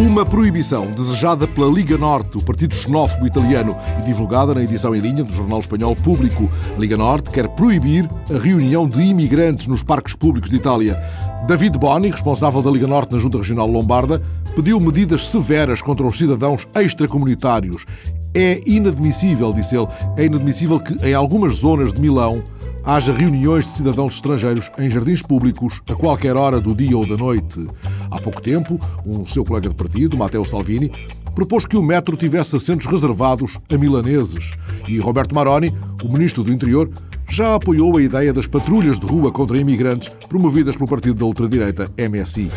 Uma proibição desejada pela Liga Norte, o partido xenófobo italiano, e divulgada na edição em linha do jornal espanhol Público. A Liga Norte quer proibir a reunião de imigrantes nos parques públicos de Itália. David Boni, responsável da Liga Norte na Junta Regional Lombarda, pediu medidas severas contra os cidadãos extracomunitários. É inadmissível, disse ele, é inadmissível que em algumas zonas de Milão haja reuniões de cidadãos estrangeiros em jardins públicos a qualquer hora do dia ou da noite. Há pouco tempo, um seu colega de partido, Matteo Salvini, propôs que o metro tivesse assentos reservados a milaneses. E Roberto Maroni, o ministro do Interior, já apoiou a ideia das patrulhas de rua contra imigrantes promovidas pelo partido da ultradireita MSI.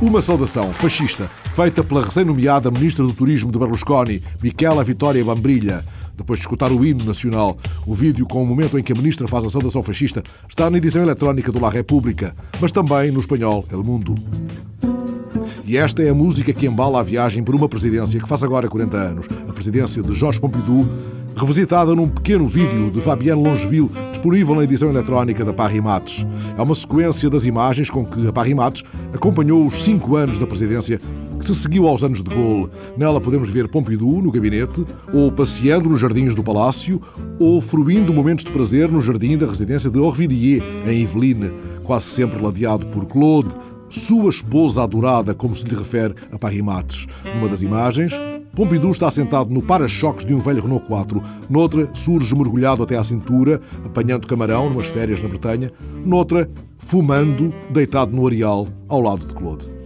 Uma saudação fascista feita pela recém-nomeada Ministra do Turismo de Berlusconi, Michela Vittoria Bambrilha. Depois de escutar o hino nacional, o vídeo com o momento em que a Ministra faz a saudação fascista está na edição eletrónica do La República, mas também no espanhol El Mundo. E esta é a música que embala a viagem por uma presidência que faz agora 40 anos, a presidência de Jorge Pompidou, revisitada num pequeno vídeo de Fabienne Longeville, disponível na edição eletrónica da Paris Mates. É uma sequência das imagens com que a Paris Mates acompanhou os cinco anos da presidência que se seguiu aos anos de Gaulle. Nela podemos ver Pompidou no gabinete, ou passeando nos jardins do palácio, ou fruindo momentos de prazer no jardim da residência de Orvilliers, em Yvelines, quase sempre ladeado por Claude, sua esposa adorada, como se lhe refere a Paris Mates. Numa das imagens, Pompidou está sentado no para-choques de um velho Renault 4. Noutra, surge mergulhado até à cintura, apanhando camarão numas férias na Bretanha. Noutra, fumando, deitado no areal, ao lado de Claude.